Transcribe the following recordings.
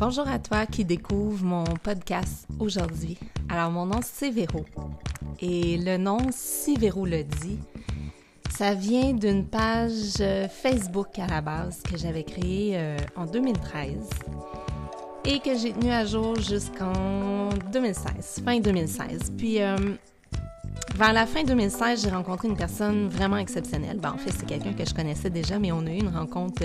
Bonjour à toi qui découvre mon podcast aujourd'hui. Alors, mon nom c'est Véro. Et le nom Si Véro le dit, ça vient d'une page euh, Facebook à la base que j'avais créée euh, en 2013 et que j'ai tenue à jour jusqu'en 2016, fin 2016. Puis, euh, vers la fin 2016, j'ai rencontré une personne vraiment exceptionnelle. Ben, en fait, c'est quelqu'un que je connaissais déjà, mais on a eu une rencontre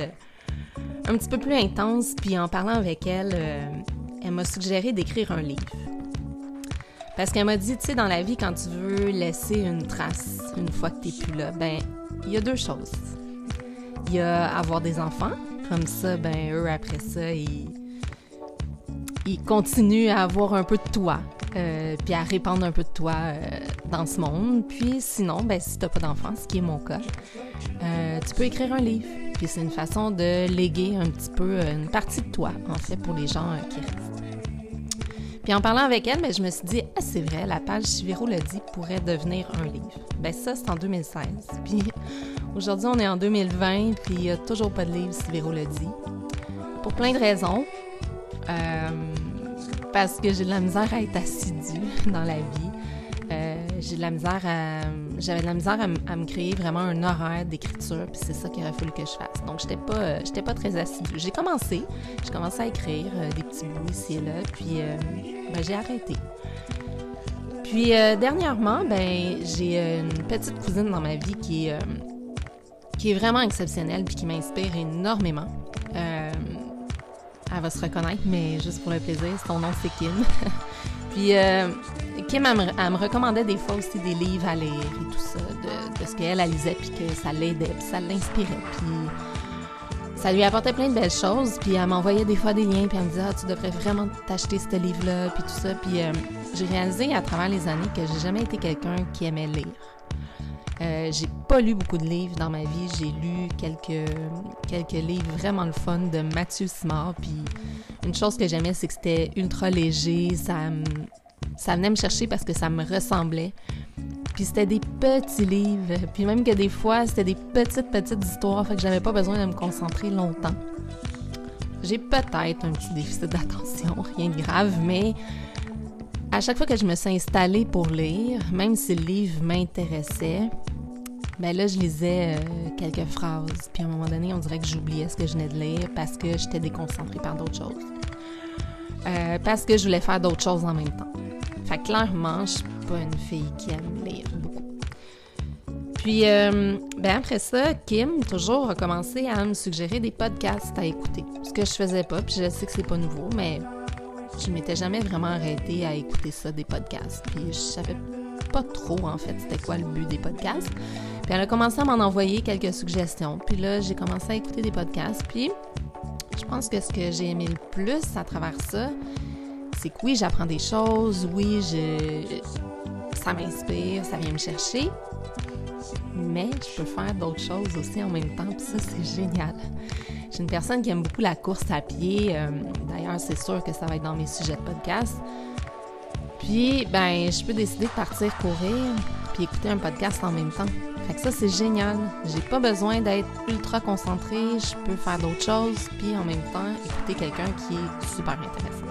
un petit peu plus intense, puis en parlant avec elle, euh, elle m'a suggéré d'écrire un livre. Parce qu'elle m'a dit, tu sais, dans la vie, quand tu veux laisser une trace une fois que tu n'es plus là, ben, il y a deux choses. Il y a avoir des enfants, comme ça, ben, eux, après ça, ils, ils continuent à avoir un peu de toi, euh, puis à répandre un peu de toi euh, dans ce monde. Puis sinon, ben, si tu n'as pas d'enfants, ce qui est mon cas, tu peux écrire un livre. Puis c'est une façon de léguer un petit peu euh, une partie de toi, en fait, pour les gens euh, qui restent. Puis en parlant avec elle, ben, je me suis dit, ah, c'est vrai, la page Chiviro le dit pourrait devenir un livre. Ben ça, c'est en 2016. Puis aujourd'hui, on est en 2020, puis il n'y a toujours pas de livre Chiviro le dit. Pour plein de raisons. Euh, parce que j'ai de la misère à être assidue dans la vie j'ai de la misère à, j'avais de la misère à, me créer vraiment un horaire d'écriture, puis c'est ça qu'il aurait fallu que je fasse. Donc, j'étais pas, euh, j'étais pas très assidue. J'ai commencé, j'ai commencé à écrire euh, des petits bouts ici et là, puis euh, ben, j'ai arrêté. Puis dernièrement, ben j'ai une petite cousine dans ma vie qui est, qui est vraiment exceptionnelle puis qui m'inspire énormément. elle va se reconnaître, mais juste pour le plaisir, son nom c'est Kim. puis Kim, elle me, recommandait des fois aussi des livres à lire et tout ça, de, ce qu'elle, elle lisait, puis que ça l'aidait, puis ça l'inspirait. Puis ça lui apportait plein de belles choses, puis elle m'envoyait des fois des liens, puis elle me disait ah, tu devrais vraiment t'acheter ce livre-là, puis tout ça. Puis euh, j'ai réalisé à travers les années que j'ai jamais été quelqu'un qui aimait lire. Euh, j'ai pas lu beaucoup de livres dans ma vie. J'ai lu quelques, quelques livres vraiment le fun de Mathieu Simard. Puis une chose que j'aimais, c'est que c'était ultra léger. Ça, ça venait me chercher parce que ça me ressemblait. Puis c'était des petits livres, puis même que des fois, c'était des petites, petites histoires, fait que j'avais pas besoin de me concentrer longtemps. J'ai peut-être un petit déficit d'attention, rien de grave, mais à chaque fois que je me suis installée pour lire, même si le livre m'intéressait, ben là, je lisais euh, quelques phrases, puis à un moment donné, on dirait que j'oubliais ce que je venais de lire parce que j'étais déconcentrée par d'autres choses. Euh, parce que je voulais faire d'autres choses en même temps. Fait clairement, je suis pas une fille qui aime lire beaucoup. Puis, euh, ben après ça, Kim, toujours, a commencé à me suggérer des podcasts à écouter. Ce que je faisais pas, puis je sais que c'est pas nouveau, mais je m'étais jamais vraiment arrêtée à écouter ça, des podcasts. Puis je savais pas trop, en fait, c'était quoi le but des podcasts. Puis elle a commencé à m'en envoyer quelques suggestions. Puis là, j'ai commencé à écouter des podcasts. Puis je pense que ce que j'ai aimé le plus à travers ça, c'est que oui, j'apprends des choses, oui, je, ça m'inspire, ça vient me chercher, mais je peux faire d'autres choses aussi en même temps, puis ça, c'est génial. J'ai une personne qui aime beaucoup la course à pied. Euh, d'ailleurs, c'est sûr que ça va être dans mes sujets de podcast. Puis, ben, je peux décider de partir courir écouter un podcast en même temps. Fait que ça, c'est génial. J'ai pas besoin d'être ultra concentré. Je peux faire d'autres choses puis en même temps écouter quelqu'un qui est super intéressant.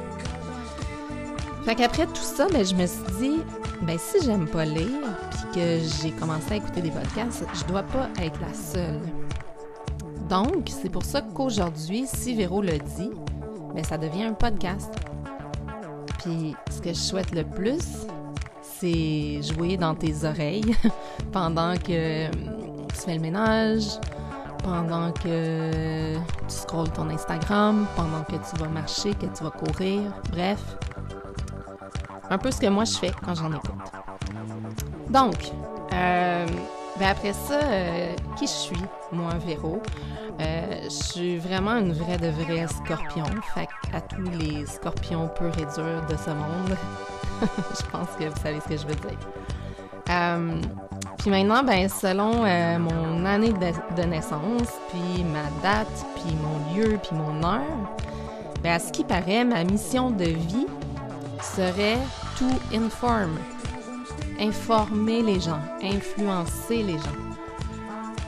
Fait qu'après tout ça, ben, je me suis dit, ben, si j'aime pas lire, puis que j'ai commencé à écouter des podcasts, je dois pas être la seule. Donc, c'est pour ça qu'aujourd'hui, si Véro le dit, ben, ça devient un podcast. Puis, ce que je souhaite le plus, c'est jouer dans tes oreilles pendant que tu fais le ménage, pendant que tu scrolles ton Instagram, pendant que tu vas marcher, que tu vas courir, bref, un peu ce que moi je fais quand j'en écoute. Donc, euh, ben après ça, euh, qui je suis, moi, Véro? Euh, je suis vraiment une vraie de vraie scorpion. Fait à tous les scorpions purs et durs de ce monde, je pense que vous savez ce que je veux dire. puis maintenant, ben, selon mon année de, naissance, puis ma date, puis mon lieu, puis mon heure, ben, à ce qui paraît, ma mission de vie serait to inform. Informer les gens, influencer les gens.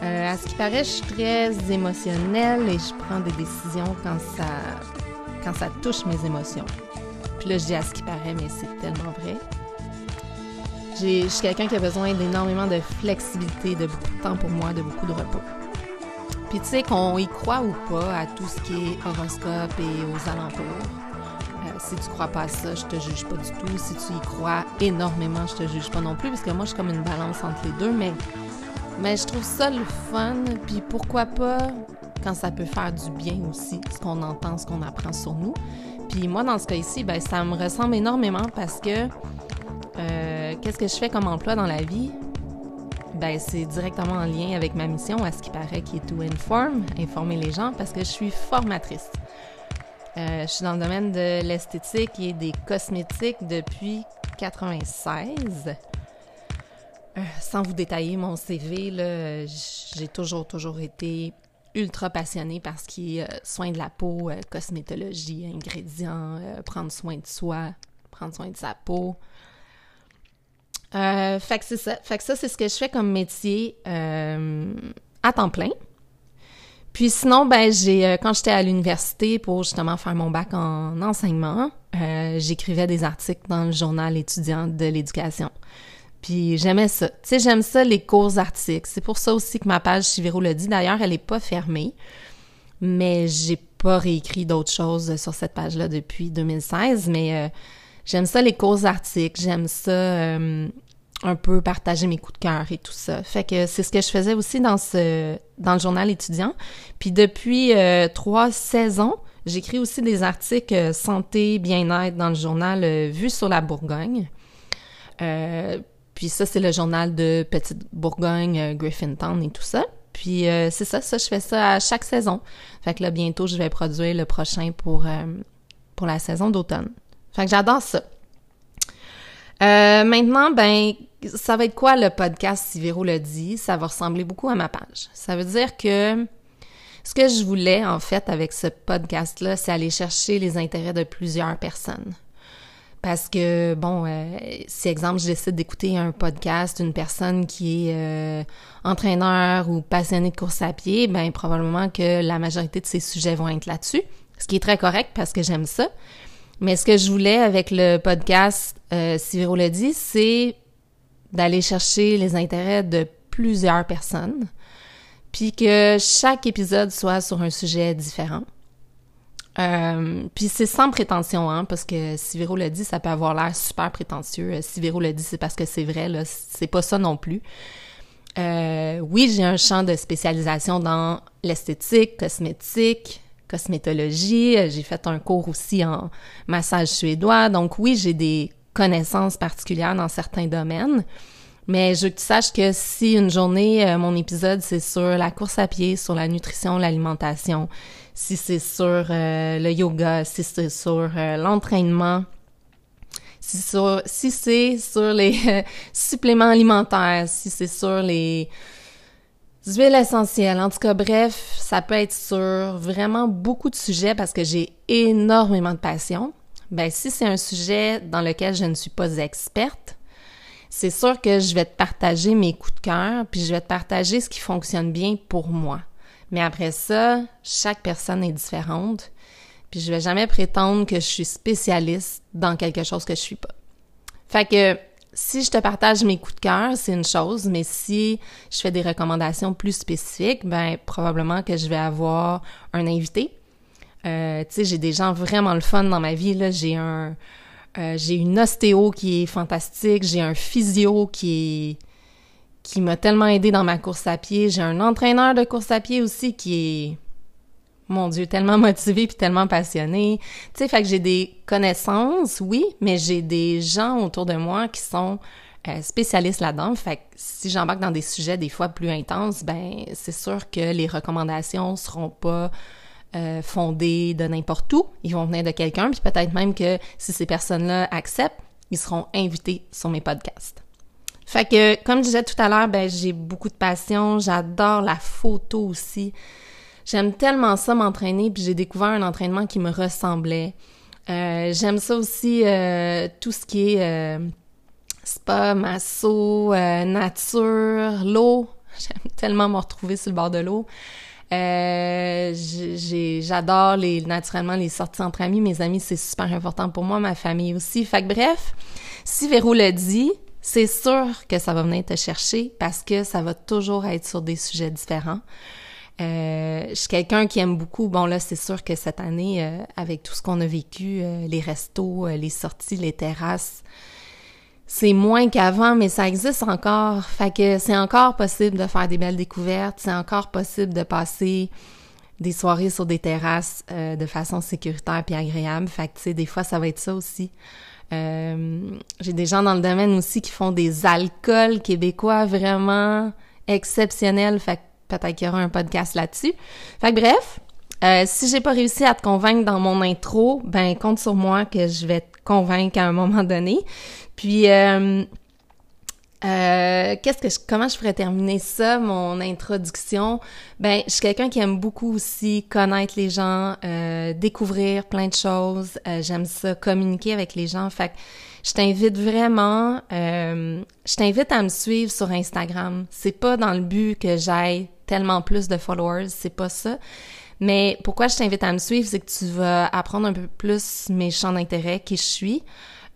Euh, à ce qui paraît, je suis très émotionnelle et je prends des décisions quand ça, quand ça touche mes émotions. Puis là, je dis à ce qui paraît, mais c'est tellement vrai. Je suis quelqu'un qui a besoin d'énormément de flexibilité, de beaucoup de temps pour moi, de beaucoup de repos. Puis tu sais, qu'on y croit ou pas à tout ce qui est horoscope et aux alentours, si tu crois pas à ça, je te juge pas du tout. Si tu y crois énormément, je te juge pas non plus, parce que moi, je suis comme une balance entre les deux, mais, mais je trouve ça le fun. Puis pourquoi pas quand ça peut faire du bien aussi, ce qu'on entend, ce qu'on apprend sur nous. Puis moi, dans ce cas ici, ben, ça me ressemble énormément parce que euh, qu'est-ce que je fais comme emploi dans la vie? Ben, c'est directement en lien avec ma mission, à ce qui paraît, qui est to inform, informer les gens, parce que je suis formatrice. Euh, je suis dans le domaine de l'esthétique et des cosmétiques depuis 96. Euh, sans vous détailler mon CV, j'ai toujours, toujours été ultra passionnée par ce qui est euh, soin de la peau, cosmétologie, ingrédients, prendre soin de soi, prendre soin de sa peau. fait que c'est ça. Fait que ça, c'est ce que je fais comme métier à temps plein. Puis sinon, ben j'ai quand j'étais à l'université pour justement faire mon bac en enseignement, j'écrivais des articles dans le journal étudiant de l'éducation. Puis j'aimais ça. Tu sais, j'aime ça, les courts articles. C'est pour ça aussi que ma page Chiviro le dit. D'ailleurs, elle n'est pas fermée, mais j'ai pas réécrit d'autres choses sur cette page-là depuis 2016. Mais euh, j'aime ça, les courts articles. J'aime ça euh, un peu partager mes coups de cœur et tout ça. Fait que c'est ce que je faisais aussi dans ce dans le journal étudiant. Puis depuis euh, trois saisons, j'écris aussi des articles santé, bien-être dans le journal Vue sur la Bourgogne. Euh, puis ça, c'est le journal de Petite Bourgogne, euh, Griffintown et tout ça. Puis euh, c'est ça, ça, je fais ça à chaque saison. Fait que là, bientôt, je vais produire le prochain pour, euh, pour la saison d'automne. Fait que j'adore ça. Maintenant, ben, ça va être quoi le podcast si Véro le dit? Ça va ressembler beaucoup à ma page. Ça veut dire que ce que je voulais, en fait, avec ce podcast-là, c'est aller chercher les intérêts de plusieurs personnes. Parce que, bon, euh, si, exemple, je décide d'écouter un podcast d'une personne qui est euh, entraîneur ou passionné de course à pied, ben probablement que la majorité de ses sujets vont être là-dessus, ce qui est très correct parce que j'aime ça. Mais ce que je voulais avec le podcast, euh, si Véro le dit, c'est d'aller chercher les intérêts de plusieurs personnes, puis que chaque épisode soit sur un sujet différent. Euh, puis c'est sans prétention, hein, parce que si Véro le dit, ça peut avoir l'air super prétentieux. Si Véro le dit, c'est parce que c'est vrai, là, c'est pas ça non plus. Euh, oui, j'ai un champ de spécialisation dans l'esthétique, cosmétique, cosmétologie. J'ai fait un cours aussi en massage suédois. Donc oui, j'ai des connaissances particulières dans certains domaines. Mais je veux que tu saches que si une journée, mon épisode, c'est sur la course à pied, sur la nutrition, l'alimentation, si c'est sur euh, le yoga, si c'est sur euh, l'entraînement, si, c'est sur les euh, suppléments alimentaires, si c'est sur les huiles essentielles. En tout cas, bref, ça peut être sur vraiment beaucoup de sujets parce que j'ai énormément de passion. Ben, si c'est un sujet dans lequel je ne suis pas experte, c'est sûr que je vais te partager mes coups de cœur, puis je vais te partager ce qui fonctionne bien pour moi. Mais après ça, chaque personne est différente. Puis je vais jamais prétendre que je suis spécialiste dans quelque chose que je suis pas. Fait que si je te partage mes coups de cœur, c'est une chose, mais si je fais des recommandations plus spécifiques, ben probablement que je vais avoir un invité. Euh, tu sais, j'ai des gens vraiment le fun dans ma vie là. J'ai un, euh, j'ai une ostéo qui est fantastique, j'ai un physio qui qui m'a tellement aidé dans ma course à pied. J'ai un entraîneur de course à pied aussi qui est, mon Dieu, tellement motivé puis tellement passionné. Tu sais, fait que j'ai des connaissances, oui, mais j'ai des gens autour de moi qui sont euh, spécialistes là-dedans. Fait que si j'embarque dans des sujets des fois plus intenses, ben c'est sûr que les recommandations seront pas euh, fondées de n'importe où. Ils vont venir de quelqu'un, puis peut-être même que si ces personnes-là acceptent, ils seront invités sur mes podcasts. Fait que, comme je disais tout à l'heure, ben, j'ai beaucoup de passion. J'adore la photo aussi. J'aime tellement ça m'entraîner, puis j'ai découvert un entraînement qui me ressemblait. Euh, j'aime ça aussi, euh, tout ce qui est euh, spa, masso, nature, l'eau. J'aime tellement me retrouver sur le bord de l'eau. Euh, j'adore les naturellement les sorties entre amis. Mes amis, c'est super important pour moi, ma famille aussi. Fait que bref, si Véro le dit, c'est sûr que ça va venir te chercher parce que ça va toujours être sur des sujets différents. Euh, je suis quelqu'un qui aime beaucoup. Bon là, c'est sûr que cette année, euh, avec tout ce qu'on a vécu, euh, les restos, euh, les sorties, les terrasses, c'est moins qu'avant, mais ça existe encore. Fait que c'est encore possible de faire des belles découvertes. C'est encore possible de passer des soirées sur des terrasses de façon sécuritaire puis agréable. Fait que tu sais, des fois, ça va être ça aussi. J'ai des gens dans le domaine aussi qui font des alcools québécois vraiment exceptionnels. Fait que peut-être qu'il y aura un podcast là-dessus. Fait que bref, euh, si j'ai pas réussi à te convaincre dans mon intro, ben compte sur moi que je vais te convaincre à un moment donné. Puis euh, euh, qu'est-ce que je, comment je pourrais terminer ça, mon introduction? Ben, je suis quelqu'un qui aime beaucoup aussi connaître les gens, découvrir plein de choses. J'aime ça, communiquer avec les gens. Fait que je t'invite vraiment, je t'invite à me suivre sur Instagram. C'est pas dans le but que j'aille tellement plus de followers, c'est pas ça. Mais pourquoi je t'invite à me suivre, c'est que tu vas apprendre un peu plus mes champs d'intérêt, qui je suis.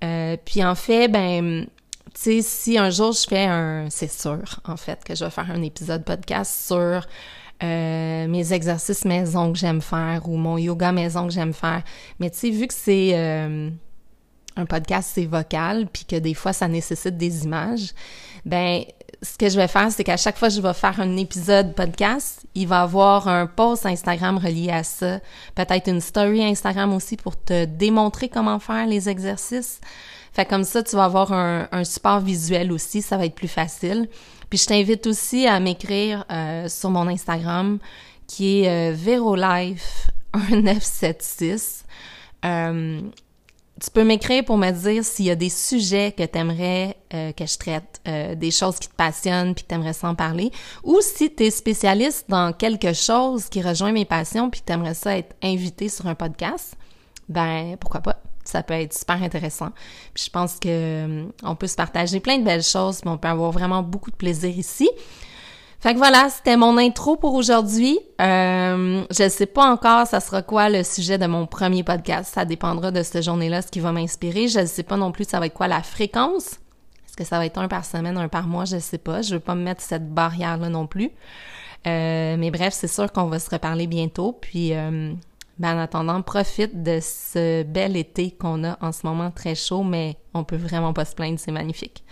Euh, puis en fait, ben, tu sais, si un jour je fais un, c'est sûr, en fait, que je vais faire un épisode podcast sur euh, mes exercices maison que j'aime faire ou mon yoga maison que j'aime faire. Mais tu sais, vu que c'est euh, un podcast, c'est vocal, puis que des fois ça nécessite des images, ben ce que je vais faire, c'est qu'à chaque fois que je vais faire un épisode podcast, il va avoir un post Instagram relié à ça. Peut-être une story Instagram aussi pour te démontrer comment faire les exercices. Fait comme ça, tu vas avoir un, support visuel aussi, ça va être plus facile. Puis je t'invite aussi à m'écrire euh, sur mon Instagram qui est euh, Verolife 1976. Euh, tu peux m'écrire pour me dire s'il y a des sujets que tu aimerais euh, que je traite, euh, des choses qui te passionnent puis que tu aimerais s'en parler, ou si tu es spécialiste dans quelque chose qui rejoint mes passions puis que tu aimerais ça être invité sur un podcast, ben pourquoi pas? Ça peut être super intéressant. Puis je pense que euh, on peut se partager plein de belles choses, mais on peut avoir vraiment beaucoup de plaisir ici. Fait que voilà, c'était mon intro pour aujourd'hui. Euh, je sais pas encore ça sera quoi le sujet de mon premier podcast. Ça dépendra de cette journée-là, ce qui va m'inspirer. Je sais pas non plus ça va être quoi la fréquence. Est-ce que ça va être un par semaine, un par mois? Je sais pas. Je veux pas me mettre cette barrière-là non plus. Euh, mais bref, c'est sûr qu'on va se reparler bientôt. Puis, euh, ben en attendant, profite de ce bel été qu'on a en ce moment très chaud, mais on peut vraiment pas se plaindre, c'est magnifique.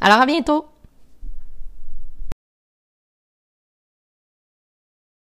Alors à bientôt!